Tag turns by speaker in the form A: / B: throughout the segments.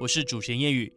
A: 我是主持人叶宇。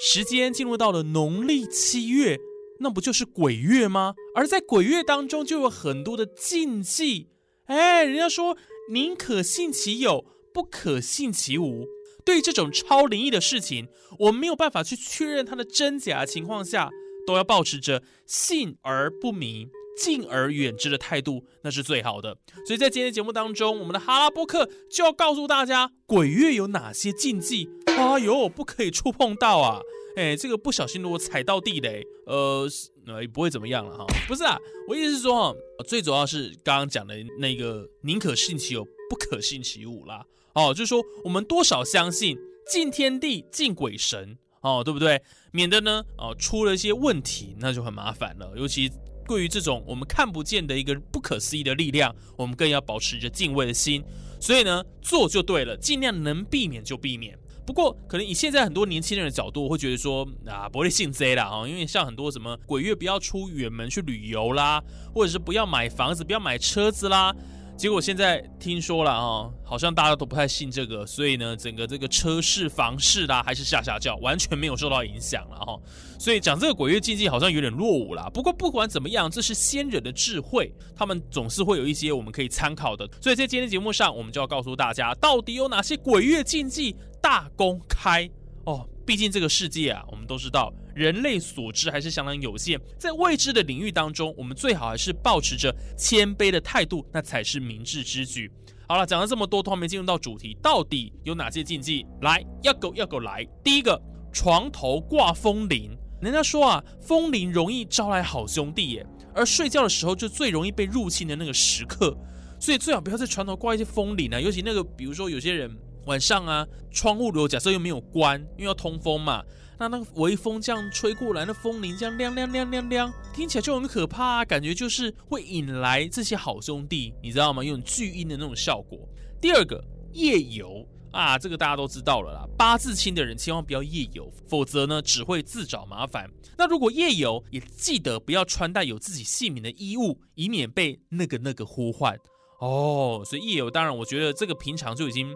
A: 时间进入到了农历七月，那不就是鬼月吗？而在鬼月当中，就有很多的禁忌。哎，人家说宁可信其有，不可信其无。对于这种超灵异的事情，我们没有办法去确认它的真假的情况下，都要保持着信而不迷。敬而远之的态度，那是最好的。所以在今天节目当中，我们的哈拉波克就要告诉大家，鬼月有哪些禁忌。哎呦，不可以触碰到啊！哎，这个不小心如果踩到地雷，呃，呃，也不会怎么样了哈。不是啊，我意思是说，最主要是刚刚讲的那个宁可信其有，不可信其无啦。哦，就是说我们多少相信敬天地，敬鬼神哦，对不对？免得呢，哦，出了一些问题，那就很麻烦了，尤其。对于这种我们看不见的一个不可思议的力量，我们更要保持着敬畏的心。所以呢，做就对了，尽量能避免就避免。不过，可能以现在很多年轻人的角度，会觉得说啊，不会信贼啦啊，因为像很多什么鬼月不要出远门去旅游啦，或者是不要买房子、不要买车子啦。结果现在听说了啊，好像大家都不太信这个，所以呢，整个这个车市、房市啦，还是下下叫，完全没有受到影响了哈。所以讲这个鬼月禁忌好像有点落伍了。不过不管怎么样，这是先人的智慧，他们总是会有一些我们可以参考的。所以在今天节目上，我们就要告诉大家，到底有哪些鬼月禁忌大公开哦。毕竟这个世界啊，我们都知道，人类所知还是相当有限。在未知的领域当中，我们最好还是保持着谦卑的态度，那才是明智之举。好了，讲了这么多，都还没进入到主题，到底有哪些禁忌？来，要狗要狗来。第一个，床头挂风铃。人家说啊，风铃容易招来好兄弟耶，而睡觉的时候就最容易被入侵的那个时刻，所以最好不要在床头挂一些风铃啊，尤其那个，比如说有些人。晚上啊，窗户如果假设又没有关，因为要通风嘛，那那个微风这样吹过来，那风铃这样亮亮亮亮亮，听起来就很可怕啊，感觉就是会引来这些好兄弟，你知道吗？用巨音的那种效果。第二个夜游啊，这个大家都知道了啦，八字轻的人千万不要夜游，否则呢只会自找麻烦。那如果夜游，也记得不要穿戴有自己姓名的衣物，以免被那个那个呼唤。哦，所以夜游当然，我觉得这个平常就已经，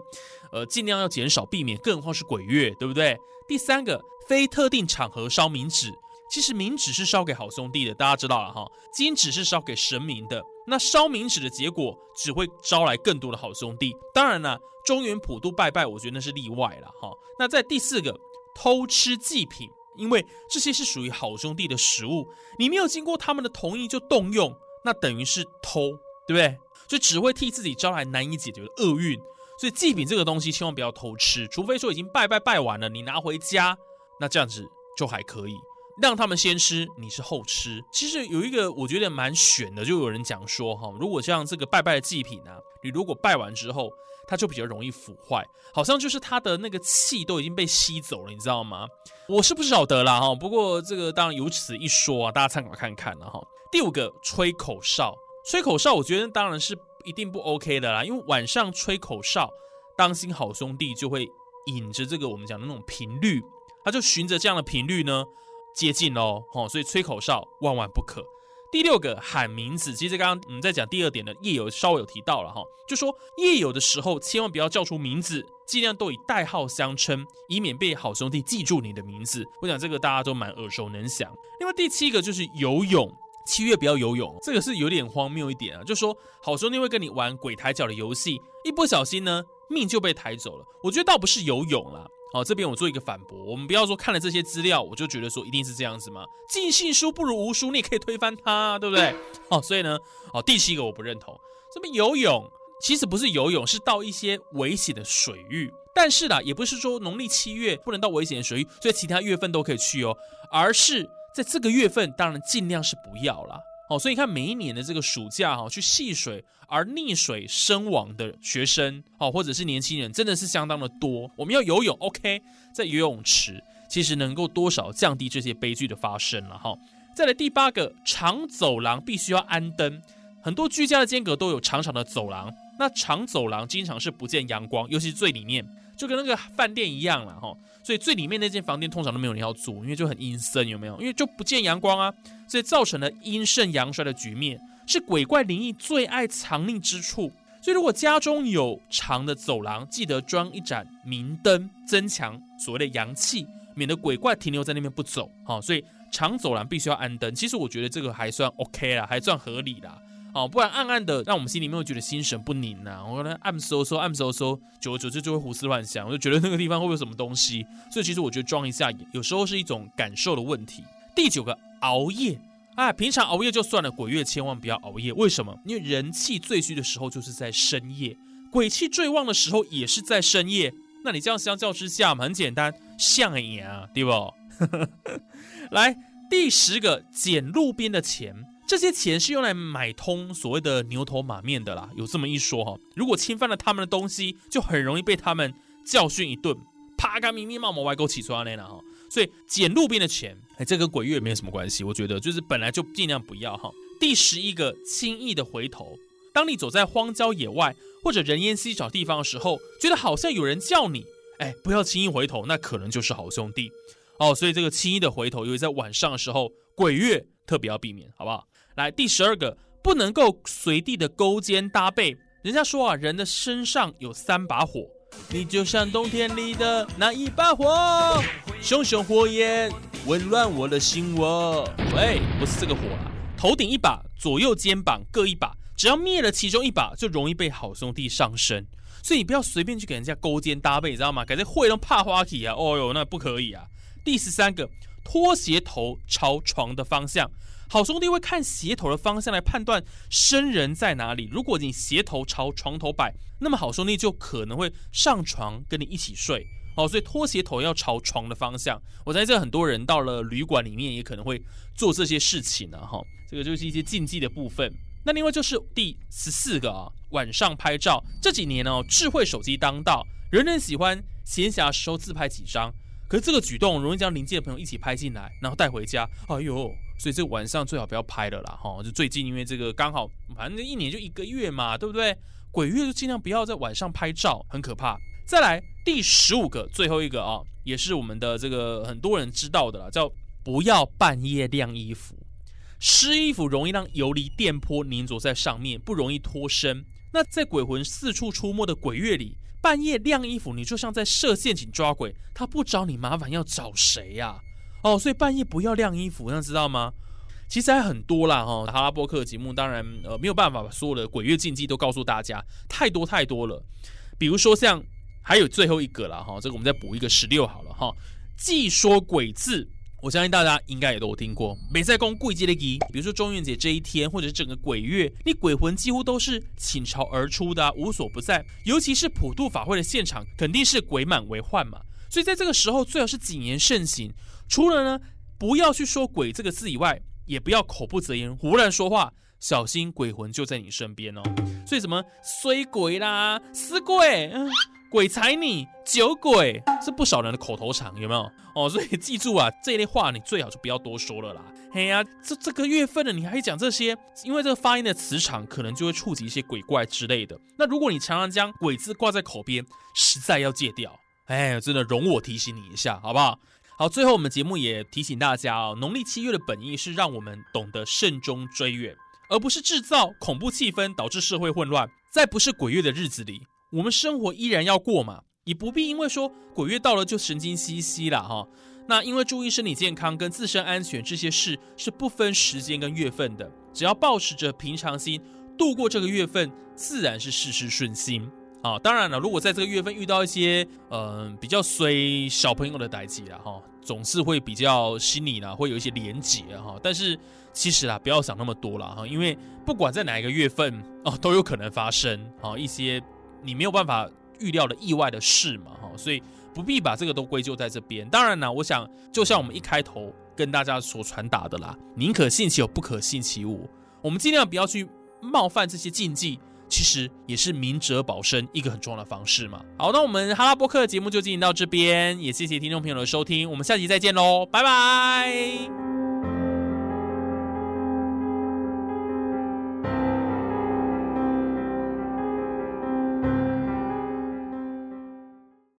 A: 呃，尽量要减少避免，更何况是鬼月，对不对？第三个，非特定场合烧冥纸，其实冥纸是烧给好兄弟的，大家知道了哈。金纸是烧给神明的，那烧冥纸的结果只会招来更多的好兄弟。当然了，中原普渡拜拜，我觉得那是例外了哈。那在第四个，偷吃祭品，因为这些是属于好兄弟的食物，你没有经过他们的同意就动用，那等于是偷，对不对？就只会替自己招来难以解决的厄运，所以祭品这个东西千万不要偷吃，除非说已经拜拜拜完了，你拿回家，那这样子就还可以让他们先吃，你是后吃。其实有一个我觉得蛮悬的，就有人讲说哈，如果像这个拜拜的祭品啊，你如果拜完之后，它就比较容易腐坏，好像就是它的那个气都已经被吸走了，你知道吗？我是不晓得啦哈，不过这个当然有此一说啊，大家参考看看了哈。第五个，吹口哨。吹口哨，我觉得当然是一定不 OK 的啦，因为晚上吹口哨，当心好兄弟就会引着这个我们讲的那种频率，他就循着这样的频率呢接近喽，哦，所以吹口哨万万不可。第六个喊名字，其实刚刚我们在讲第二点的夜游稍微有提到了哈，就说夜游的时候千万不要叫出名字，尽量都以代号相称，以免被好兄弟记住你的名字。我想这个大家都蛮耳熟能详。另外第七个就是游泳。七月不要游泳，这个是有点荒谬一点啊。就说好兄弟会跟你玩鬼抬脚的游戏，一不小心呢，命就被抬走了。我觉得倒不是游泳啦。好，这边我做一个反驳，我们不要说看了这些资料，我就觉得说一定是这样子吗？尽信书不如无书，你也可以推翻它，对不对？好，所以呢，好，第七个我不认同。这边游泳其实不是游泳，是到一些危险的水域。但是啦，也不是说农历七月不能到危险的水域，所以其他月份都可以去哦，而是。在这个月份，当然尽量是不要啦。哦。所以你看，每一年的这个暑假哈，去戏水而溺水身亡的学生哦，或者是年轻人，真的是相当的多。我们要游泳，OK，在游泳池。其实能够多少降低这些悲剧的发生了哈。再来第八个，长走廊必须要安灯。很多居家的间隔都有长长的走廊，那长走廊经常是不见阳光，尤其是最里面，就跟那个饭店一样了哈。所以最里面那间房间通常都没有人要住，因为就很阴森，有没有？因为就不见阳光啊，所以造成了阴盛阳衰的局面，是鬼怪灵异最爱藏匿之处。所以如果家中有长的走廊，记得装一盏明灯，增强所谓的阳气，免得鬼怪停留在那边不走。好，所以长走廊必须要安灯。其实我觉得这个还算 OK 啦，还算合理啦。哦，不然暗暗的，让我们心里面会觉得心神不宁呐。我可能暗搜搜，暗搜搜，久而久之就会胡思乱想，我就觉得那个地方会不会有什么东西？所以其实我觉得装一下，有时候是一种感受的问题。第九个，熬夜啊，平常熬夜就算了，鬼月千万不要熬夜。为什么？因为人气最虚的时候就是在深夜，鬼气最旺的时候也是在深夜。那你这样相较之下嘛，很简单，像眼啊，对不？来，第十个，捡路边的钱。这些钱是用来买通所谓的牛头马面的啦，有这么一说哈。如果侵犯了他们的东西，就很容易被他们教训一顿，啪嘎咪咪冒毛歪狗起出来了哈。所以捡路边的钱，哎，这跟鬼月没有什么关系。我觉得就是本来就尽量不要哈。第十一个，轻易的回头。当你走在荒郊野外或者人烟稀少地方的时候，觉得好像有人叫你，哎，不要轻易回头，那可能就是好兄弟哦。所以这个轻易的回头，尤其在晚上的时候，鬼月特别要避免，好不好？来第十二个，不能够随地的勾肩搭背。人家说啊，人的身上有三把火，你就像冬天里的那一把火，熊熊火焰温暖我的心窝。喂，不是这个火啊，头顶一把，左右肩膀各一把，只要灭了其中一把，就容易被好兄弟上身。所以你不要随便去给人家勾肩搭背，你知道吗？改这会弄怕花体啊！哦哟，那不可以啊。第十三个，拖鞋头朝床的方向。好兄弟会看鞋头的方向来判断生人在哪里。如果你鞋头朝床头摆，那么好兄弟就可能会上床跟你一起睡。哦，所以拖鞋头要朝床的方向。我猜这很多人到了旅馆里面也可能会做这些事情呢。哈，这个就是一些禁忌的部分。那另外就是第十四个啊，晚上拍照。这几年呢，智慧手机当道，人人喜欢闲暇时候自拍几张。可是这个举动容易将邻近的朋友一起拍进来，然后带回家。哎呦！所以这个晚上最好不要拍了啦，哈！就最近因为这个刚好，反正一年就一个月嘛，对不对？鬼月就尽量不要在晚上拍照，很可怕。再来第十五个，最后一个啊，也是我们的这个很多人知道的啦，叫不要半夜晾衣服。湿衣服容易让游离电波凝着在上面，不容易脱身。那在鬼魂四处出没的鬼月里，半夜晾衣服，你就像在设陷阱抓鬼，他不找你麻烦，要找谁呀？哦，所以半夜不要晾衣服，那知道吗？其实还很多啦，哈。哈拉波克节目当然呃没有办法把所有的鬼月禁忌都告诉大家，太多太多了。比如说像还有最后一个了，哈，这个我们再补一个十六好了，哈。既说鬼字，我相信大家应该也都有听过。美在宫贵节的仪，比如说中元节这一天，或者是整个鬼月，你鬼魂几乎都是倾巢而出的，无所不在。尤其是普渡法会的现场，肯定是鬼满为患嘛。所以在这个时候，最好是谨言慎行。除了呢，不要去说“鬼”这个字以外，也不要口不择言、胡乱说话，小心鬼魂就在你身边哦。所以什么衰鬼啦、死鬼、鬼踩你、酒鬼，是不少人的口头禅，有没有？哦，所以记住啊，这类话你最好就不要多说了啦。嘿呀，这这个月份了，你还讲这些，因为这个发音的磁场可能就会触及一些鬼怪之类的。那如果你常常将“鬼”字挂在口边，实在要戒掉。哎，真的容我提醒你一下，好不好？好，最后我们节目也提醒大家哦，农历七月的本意是让我们懂得慎终追远，而不是制造恐怖气氛，导致社会混乱。在不是鬼月的日子里，我们生活依然要过嘛，也不必因为说鬼月到了就神经兮兮了哈。那因为注意身体健康跟自身安全这些事是不分时间跟月份的，只要保持着平常心度过这个月份，自然是事事顺心。啊，当然了，如果在这个月份遇到一些嗯比较衰小朋友的代际了哈，总是会比较心里呢会有一些连结哈。但是其实啊，不要想那么多了哈，因为不管在哪一个月份哦，都有可能发生啊一些你没有办法预料的意外的事嘛哈，所以不必把这个都归咎在这边。当然呢，我想就像我们一开头跟大家所传达的啦，宁可信其有，不可信其无。我们尽量不要去冒犯这些禁忌。其实也是明哲保身一个很重要的方式嘛。好，那我们哈拉波克的节目就进行到这边，也谢谢听众朋友的收听，我们下集再见喽，拜拜。